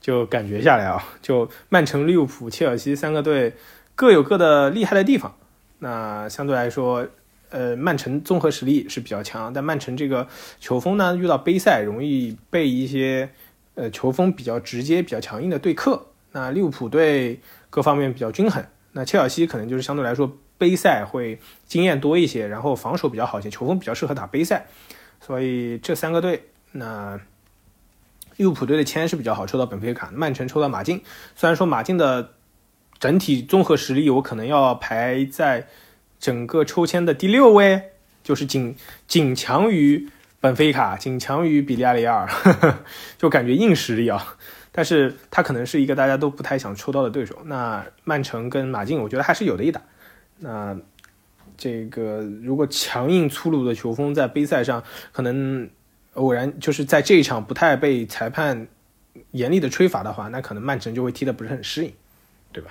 就感觉下来啊，就曼城、利物浦、切尔西三个队各有各的厉害的地方。那相对来说，呃，曼城综合实力是比较强，但曼城这个球风呢，遇到杯赛容易被一些呃球风比较直接、比较强硬的对克。那利物浦队各方面比较均衡，那切尔西可能就是相对来说。杯赛会经验多一些，然后防守比较好一些，球风比较适合打杯赛，所以这三个队，那利物浦队的签是比较好，抽到本菲卡，曼城抽到马竞。虽然说马竞的整体综合实力我可能要排在整个抽签的第六位，就是仅仅强于本菲卡，仅强于比利亚雷亚尔，<laughs> 就感觉硬实力啊。但是他可能是一个大家都不太想抽到的对手。那曼城跟马竞，我觉得还是有的一打。那这个如果强硬粗鲁的球风在杯赛上可能偶然就是在这一场不太被裁判严厉的吹罚的话，那可能曼城就会踢得不是很适应，对吧？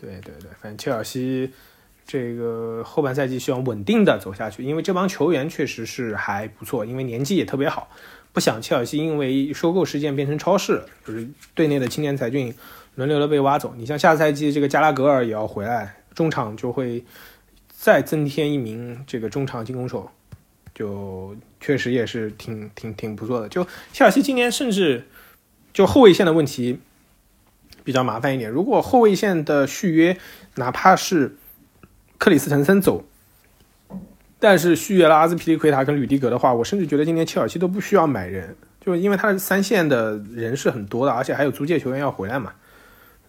对对对，反正切尔西这个后半赛季希望稳定的走下去，因为这帮球员确实是还不错，因为年纪也特别好，不想切尔西因为收购事件变成超市，就是队内的青年才俊。轮流的被挖走，你像下赛季这个加拉格尔也要回来，中场就会再增添一名这个中场进攻手，就确实也是挺挺挺不错的。就切尔西今年甚至就后卫线的问题比较麻烦一点，如果后卫线的续约哪怕是克里斯滕森走，但是续约了阿兹皮利奎塔跟吕迪格的话，我甚至觉得今年切尔西都不需要买人，就因为他的三线的人是很多的，而且还有租借球员要回来嘛。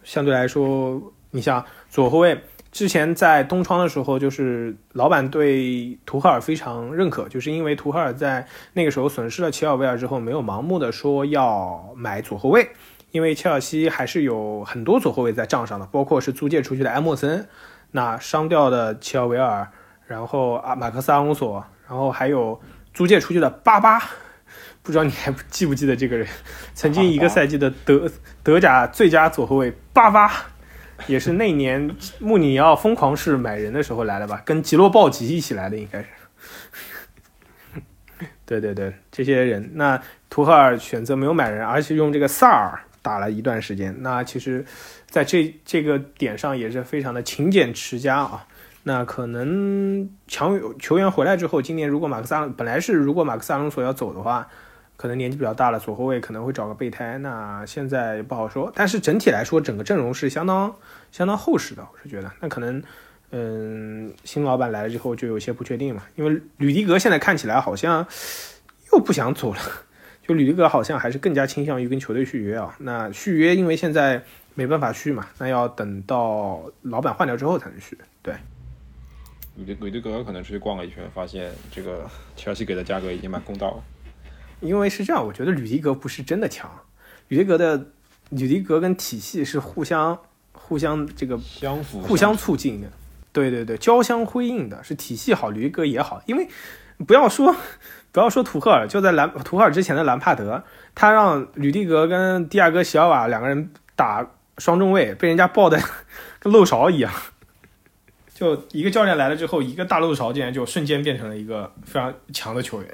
相对来说，你像左后卫，之前在东窗的时候，就是老板对图赫尔非常认可，就是因为图赫尔在那个时候损失了齐尔维尔之后，没有盲目的说要买左后卫，因为切尔西还是有很多左后卫在账上的，包括是租借出去的埃莫森，那伤掉的齐尔维尔，然后啊马克斯阿隆索，然后还有租借出去的巴巴。不知道你还记不记得这个人？曾经一个赛季的德德甲最佳左后卫巴巴，也是那年穆里尼奥疯狂式买人的时候来的吧？跟吉洛鲍吉一起来的应该是。<laughs> 对对对，这些人，那图赫尔选择没有买人，而且用这个萨尔打了一段时间。那其实，在这这个点上也是非常的勤俭持家啊。那可能强球员回来之后，今年如果马克萨本来是如果马克萨隆索要走的话。可能年纪比较大了，左后卫可能会找个备胎，那现在不好说。但是整体来说，整个阵容是相当相当厚实的，我是觉得。那可能，嗯，新老板来了之后就有些不确定嘛。因为吕迪格现在看起来好像又不想走了，就吕迪格好像还是更加倾向于跟球队续约啊。那续约因为现在没办法续嘛，那要等到老板换掉之后才能续。对，吕迪吕迪格可能出去逛了一圈，发现这个切尔西给的价格已经蛮公道了。因为是这样，我觉得吕迪格不是真的强，吕迪格的吕迪格跟体系是互相互相这个相辅互相促进的，对对对，交相辉映的，是体系好，吕迪格也好。因为不要说不要说图赫尔，就在兰图赫尔之前的兰帕德，他让吕迪格跟迪亚哥席尔瓦两个人打双中卫，被人家爆的 <laughs> 跟漏勺一样。就一个教练来了之后，一个大漏勺竟然就瞬间变成了一个非常强的球员。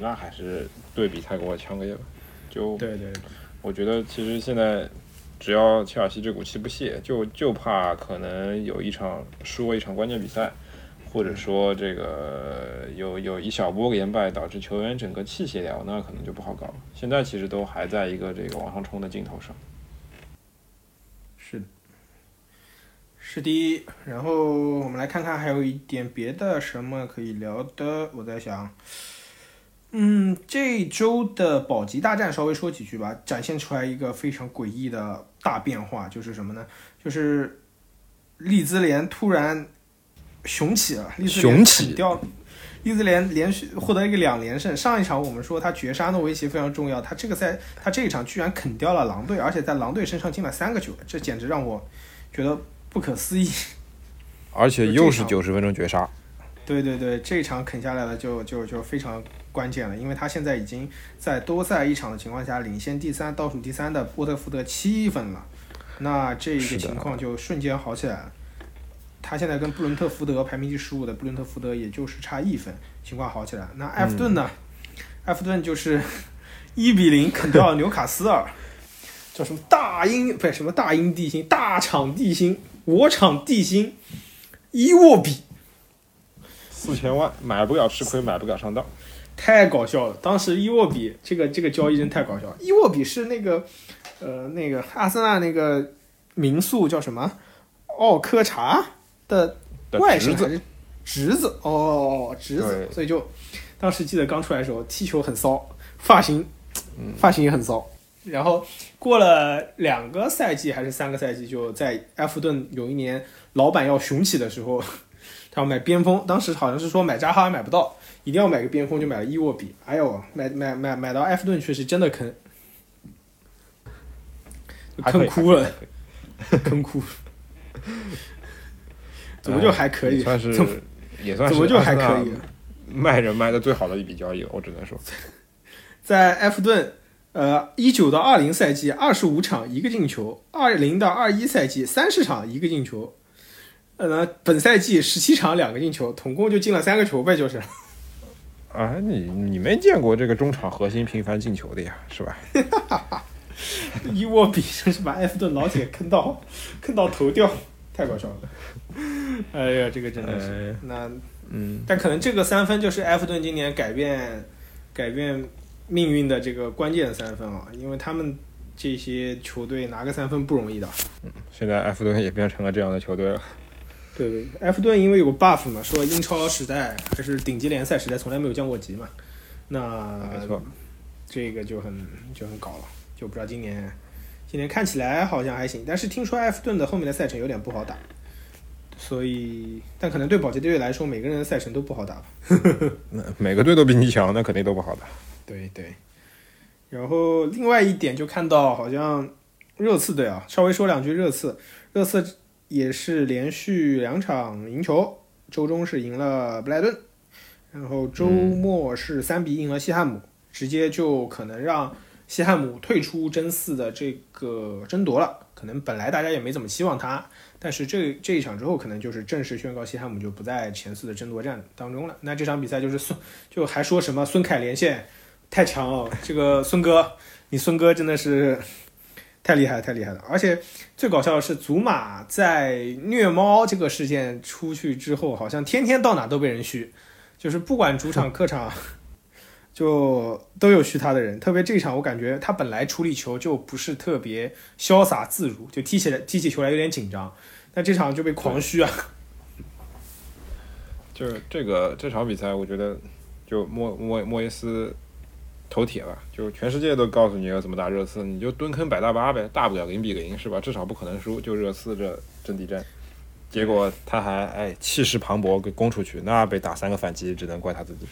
那还是对比太过强烈了，就对对，我觉得其实现在只要切尔西这股气不泄，就就怕可能有一场输了一场关键比赛，或者说这个有有一小波连败导致球员整个气泄掉，那可能就不好搞了。现在其实都还在一个这个往上冲的劲头上。是的，是的。然后我们来看看还有一点别的什么可以聊的，我在想。嗯，这周的保级大战稍微说几句吧，展现出来一个非常诡异的大变化，就是什么呢？就是利兹联突然雄起了，利兹雄联起啃掉，利兹联连续获得一个两连胜。上一场我们说他绝杀诺维奇非常重要，他这个赛他这一场居然啃掉了狼队，而且在狼队身上进了三个球，这简直让我觉得不可思议。而且又是九十分钟绝杀，对对对，这一场啃下来了就就就非常关键了，因为他现在已经在多赛一场的情况下领先第三倒数第三的波特福德七分了，那这一个情况就瞬间好起来了。他现在跟布伦特福德排名第十五的布伦特福德也就是差一分，情况好起来。那埃弗顿呢？埃弗顿就是一比零啃掉了纽卡斯尔，叫什么大英不是什么大英地心，大厂地心，我场地心，伊沃比。四千万买不了吃亏，买不了上当。太搞笑了！当时伊沃比这个这个交易真太搞笑了。伊沃比是那个呃那个阿森纳那个民宿叫什么奥科查的的外甥侄子还是侄子哦侄子，所以就当时记得刚出来的时候踢球很骚，发型嗯发型也很骚。然后过了两个赛季还是三个赛季，就在埃弗顿有一年老板要雄起的时候，他要买边锋，当时好像是说买扎哈买不到，一定要买个边锋，就买了伊沃比。哎呦，买买买买到埃弗顿确实真的坑，坑哭了，<laughs> 坑哭了。怎么就还可以？也算是也算是怎么就还可以？卖人卖的最好的一笔交易了，我只能说。<laughs> 在埃弗顿，呃，一九到二零赛季二十五场一个进球，二零到二一赛季三十场一个进球，呃，本赛季十七场两个进球，总共就进了三个球呗，就是。<laughs> 啊，你你没见过这个中场核心频繁进球的呀，是吧？<laughs> 一沃比真是把埃弗顿老铁坑到坑到头掉，太搞笑了。<laughs> 哎呀，这个真的是。呃那嗯，但可能这个三分就是埃弗顿今年改变改变命运的这个关键三分啊，因为他们这些球队拿个三分不容易的。嗯现在埃弗顿也变成了这样的球队了。对对，埃弗顿因为有个 buff 嘛，说英超时代还是顶级联赛时代从来没有降过级嘛，那没错，这个就很就很搞了，就不知道今年今年看起来好像还行，但是听说埃弗顿的后面的赛程有点不好打，所以但可能对保级队来说，每个人的赛程都不好打吧。<laughs> 那每个队都比你强，那肯定都不好打。对对，然后另外一点就看到好像热刺队啊，稍微说两句热刺，热刺也是连续两场赢球，周中是赢了布莱顿，然后周末是三比一赢了西汉姆，直接就可能让西汉姆退出争四的这个争夺了。可能本来大家也没怎么期望他，但是这这一场之后，可能就是正式宣告西汉姆就不在前四的争夺战当中了。那这场比赛就是孙，就还说什么孙凯连线太强了，这个孙哥，你孙哥真的是太厉害，太厉害了！而且最搞笑的是，祖马在虐猫这个事件出去之后，好像天天到哪都被人嘘，就是不管主场客场，就都有嘘他的人。特别这场，我感觉他本来处理球就不是特别潇洒自如，就踢起来踢起球来有点紧张，但这场就被狂嘘啊！就是这个这场比赛，我觉得就莫莫莫耶斯头铁吧，就全世界都告诉你要怎么打热刺，你就蹲坑摆大巴呗，大不了零比零是吧？至少不可能输，就热刺这阵地战。结果他还哎气势磅礴给攻出去，那被打三个反击，只能怪他自己。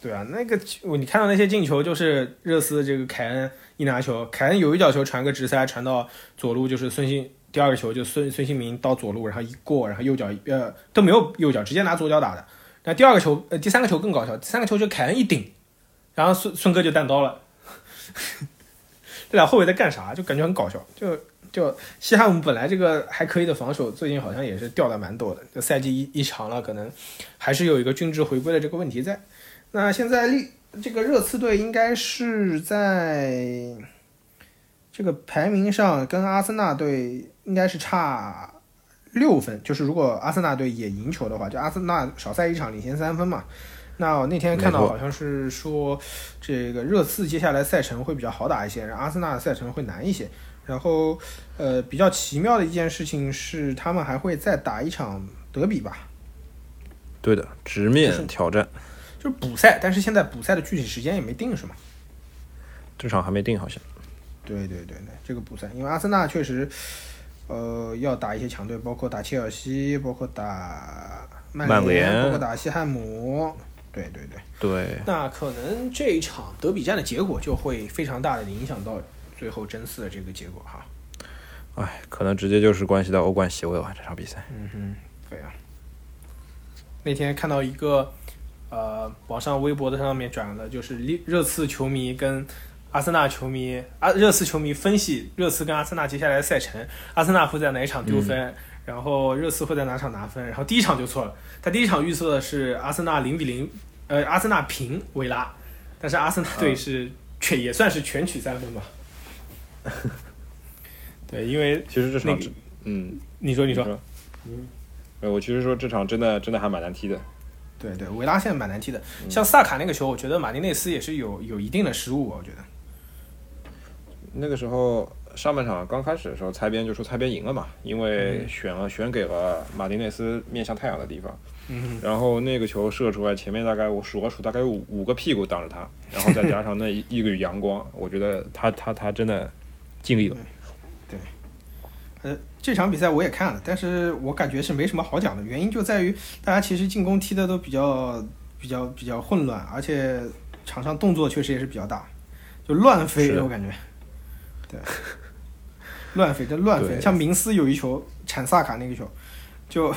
对啊，那个你看到那些进球，就是热刺这个凯恩一拿球，凯恩有一脚球传个直塞传到左路，就是孙兴第二个球就孙孙兴民到左路，然后一过，然后右脚呃都没有右脚，直接拿左脚打的。那第二个球呃第三个球更搞笑，第三个球就凯恩一顶，然后孙孙哥就单刀了。<laughs> 这俩后卫在干啥？就感觉很搞笑。就就西汉姆本来这个还可以的防守，最近好像也是掉的蛮多的。这赛季一一长了，可能还是有一个均值回归的这个问题在。那现在利这个热刺队应该是在这个排名上跟阿森纳队应该是差六分，就是如果阿森纳队也赢球的话，就阿森纳少赛一场领先三分嘛。那我那天看到好像是说，这个热刺接下来赛程会比较好打一些，然后阿森纳的赛程会难一些。然后，呃，比较奇妙的一件事情是，他们还会再打一场德比吧，对的，直面挑战，就是补赛，但是现在补赛的具体时间也没定，是吗？这场还没定好像。对对对对，这个补赛，因为阿森纳确实，呃，要打一些强队，包括打切尔西，包括打曼曼联包括打西汉姆。对对对，对，那可能这一场德比战的结果就会非常大的影响到最后争四的这个结果哈。哎，可能直接就是关系到欧冠席位了，这场比赛。嗯哼，对啊。那天看到一个呃，网上微博的上面转的，就是热刺球迷跟阿森纳球迷啊，热刺球迷分析热刺跟阿森纳接下来的赛程，阿森纳会在哪一场丢分，然后热刺会在哪场拿分，然后第一场就错了，他第一场预测的是阿森纳零比零，呃，阿森纳平维拉，但是阿森纳队是全、也算是全取三分吧。对，因为其实这场那个，嗯，你说。你说，嗯，呃，我其实说这场真的真的还蛮难踢的。对对，维拉现在蛮难踢的。像萨卡那个球，我觉得马丁内斯也是有有一定的失误，我觉得。那个时候上半场刚开始的时候，裁边就说裁边赢了嘛，因为选了选给了马丁内斯面向太阳的地方，嗯然后那个球射出来，前面大概我数了数，大概有五五个屁股挡着他，然后再加上那一 <laughs> 一缕阳光，我觉得他他他真的尽力了。对呃，这场比赛我也看了，但是我感觉是没什么好讲的，原因就在于大家其实进攻踢的都比较比较比较混乱，而且场上动作确实也是比较大，就乱飞，我感觉。对，乱飞，这乱飞。像明斯有一球铲萨卡那个球，就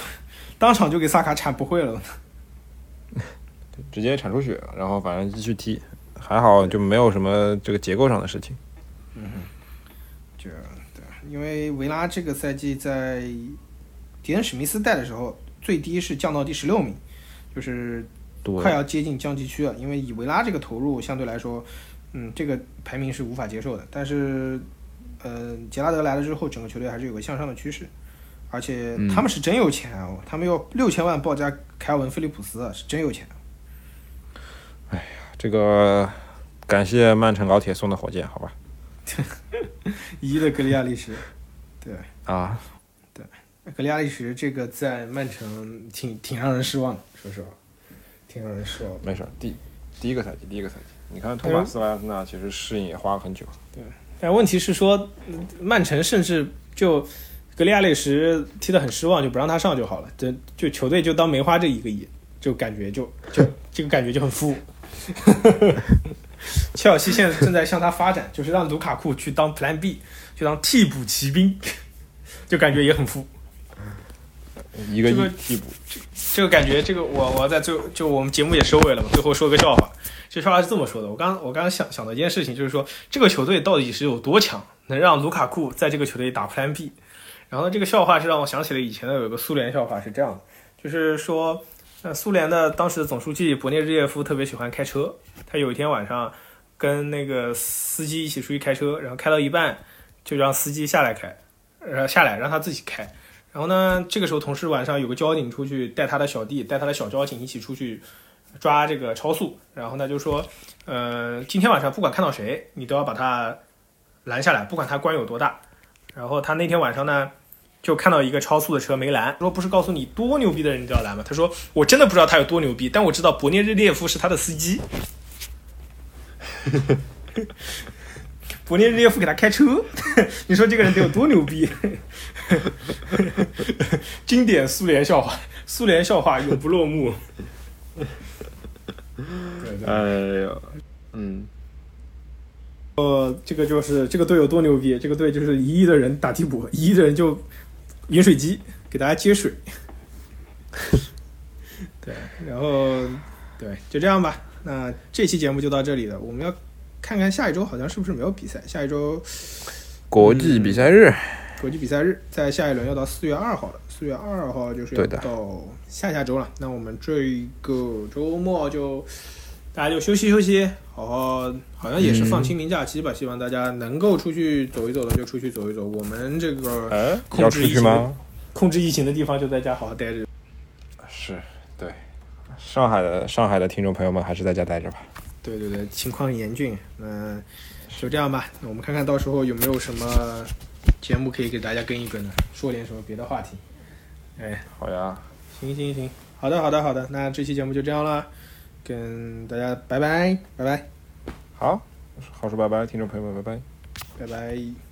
当场就给萨卡铲不会了。<laughs> 直接铲出血了，然后反正继续踢，还好就没有什么这个结构上的事情。嗯就对，因为维拉这个赛季在迪恩史密斯带的时候，最低是降到第十六名，就是，快要接近降级区了。因为以维拉这个投入，相对来说，嗯，这个排名是无法接受的。但是，呃，杰拉德来了之后，整个球队还是有个向上的趋势，而且嗯他们是真有钱啊！他们要六千万报价凯尔文·菲利普斯，是真有钱。哎呀这个感谢曼城老铁送的火箭，好吧？<laughs> <laughs> 一的格里亚利什，对，啊，对格里亚利什这个在曼城挺挺让人失望的，说实话，挺让人失望的。没事儿，第第一个赛季，第一个赛季，你看托马斯莱斯纳其实适应也花了很久。对但问题是说，嗯曼城甚至就格里亚利什踢得很失望，就不让他上就好了。这就球队就当没花这一个亿，就感觉就就这个感觉就很负。<laughs> 切尔西现在正在向他发展，就是让卢卡库去当 Plan B，去当替补骑兵，就感觉也很富。一个替补，这个感觉，这个我我在最后就我们节目也收尾了嘛，最后说个笑话。这笑话是这么说的，我刚我刚刚想想到一件事情，就是说这个球队到底是有多强，能让卢卡库在这个球队打 Plan B。然后呢，这个笑话是让我想起了以前的有一个苏联笑话，是这样的，就是说，那，苏联的当时的总书记勃列日涅夫特别喜欢开车，他有一天晚上跟那个司机一起出去开车，然后开到一半就让司机下来开，呃，下来让他自己开。然后呢，这个时候同事晚上有个交警出去带他的小弟，带他的小交警一起出去抓这个超速。然后呢就说，呃，今天晚上不管看到谁，你都要把他拦下来，不管他官有多大。然后他那天晚上呢，就看到一个超速的车没拦，说不是告诉你多牛逼的人你都要拦吗？他说我真的不知道他有多牛逼，但我知道勃列日列夫是他的司机。<laughs> 勃列日列夫给他开车，<laughs> 你说这个人得有多牛逼？<laughs> 经典苏联笑话，苏联笑话永不落幕。哎呦，嗯，呃，这个就是这个队有多牛逼？这个队就是一亿的人打替补，一亿的人就饮水机给大家接水。<laughs> 对，然后对，就这样吧。那这期节目就到这里了。我们要看看下一周好像是不是没有比赛？下一周国际比赛日，国际比赛日在下一轮要到四月二号了，四月二号就是要到下下周了。那我们这个周末就大家就休息休息，好好好像也是放清明假期吧，希望大家能够出去走一走的就出去走一走。我们这个哎，控要出制疫情去吗？控制疫情的地方就在家好好待着。是，对，上海的上海的听众朋友们还是在家待着吧。对对对，情况严峻。嗯就这样吧，那我们看看到时候有没有什么节目可以给大家跟一跟的，说点什么别的话题。哎，好呀，行行行，好的好的好的，那这期节目就这样了，跟大家拜拜拜拜好，好说拜拜，听众朋友们，拜拜。拜拜。